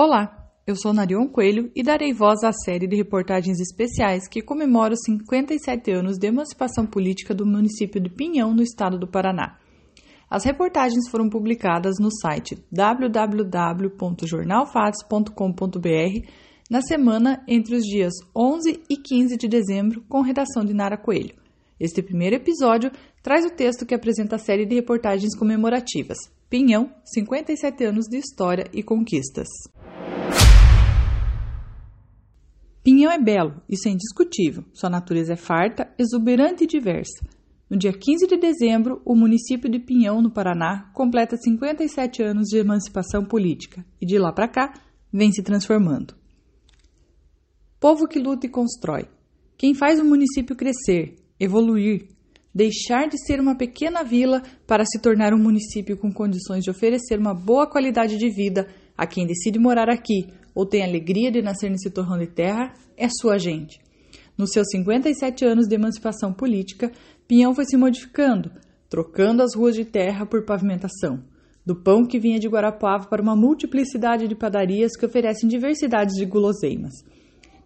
Olá, eu sou Narion Coelho e darei voz à série de reportagens especiais que comemora os 57 anos de emancipação política do município de Pinhão, no estado do Paraná. As reportagens foram publicadas no site www.jornalfatos.com.br na semana entre os dias 11 e 15 de dezembro, com redação de Nara Coelho. Este primeiro episódio traz o texto que apresenta a série de reportagens comemorativas. Pinhão, 57 anos de história e conquistas. Pinhão é belo, isso é indiscutível. Sua natureza é farta, exuberante e diversa. No dia 15 de dezembro, o município de Pinhão, no Paraná, completa 57 anos de emancipação política e de lá para cá vem se transformando. Povo que luta e constrói. Quem faz o município crescer, evoluir, deixar de ser uma pequena vila para se tornar um município com condições de oferecer uma boa qualidade de vida a quem decide morar aqui ou tem alegria de nascer nesse torrão de terra, é sua gente. Nos seus 57 anos de emancipação política, Pinhão foi se modificando, trocando as ruas de terra por pavimentação, do pão que vinha de Guarapuava para uma multiplicidade de padarias que oferecem diversidades de guloseimas.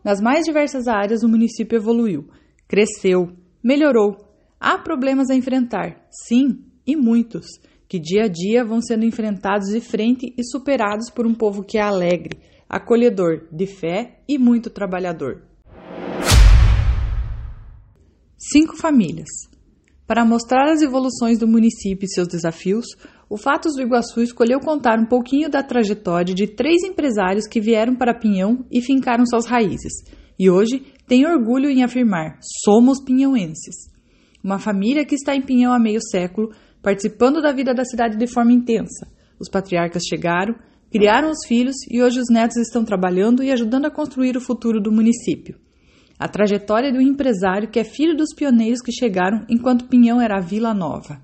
Nas mais diversas áreas, o município evoluiu, cresceu, melhorou. Há problemas a enfrentar, sim, e muitos, que dia a dia vão sendo enfrentados de frente e superados por um povo que é alegre, acolhedor, de fé e muito trabalhador. Cinco famílias. Para mostrar as evoluções do município e seus desafios, o Fatos do Iguaçu escolheu contar um pouquinho da trajetória de três empresários que vieram para Pinhão e fincaram suas raízes, e hoje tem orgulho em afirmar: somos pinhãoenses. Uma família que está em Pinhão há meio século, participando da vida da cidade de forma intensa. Os patriarcas chegaram, Criaram os filhos e hoje os netos estão trabalhando e ajudando a construir o futuro do município. A trajetória do empresário que é filho dos pioneiros que chegaram enquanto Pinhão era a Vila Nova.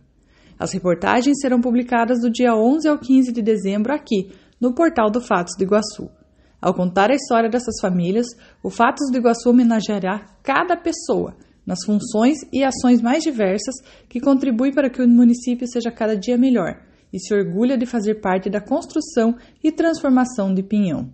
As reportagens serão publicadas do dia 11 ao 15 de dezembro aqui, no portal do Fatos do Iguaçu. Ao contar a história dessas famílias, o Fatos do Iguaçu homenageará cada pessoa nas funções e ações mais diversas que contribuem para que o município seja cada dia melhor e se orgulha de fazer parte da construção e transformação de Pinhão.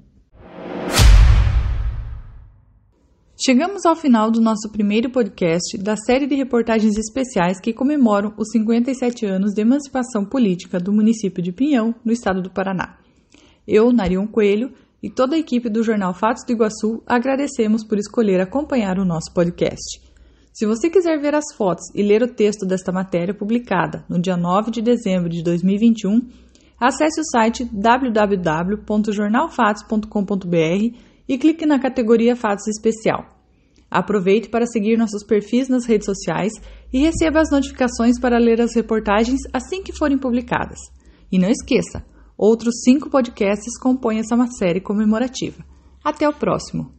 Chegamos ao final do nosso primeiro podcast da série de reportagens especiais que comemoram os 57 anos de emancipação política do município de Pinhão, no estado do Paraná. Eu, Narion Coelho, e toda a equipe do jornal Fatos do Iguaçu agradecemos por escolher acompanhar o nosso podcast. Se você quiser ver as fotos e ler o texto desta matéria publicada no dia 9 de dezembro de 2021, acesse o site www.jornalfatos.com.br e clique na categoria Fatos Especial. Aproveite para seguir nossos perfis nas redes sociais e receba as notificações para ler as reportagens assim que forem publicadas. E não esqueça, outros cinco podcasts compõem essa série comemorativa. Até o próximo!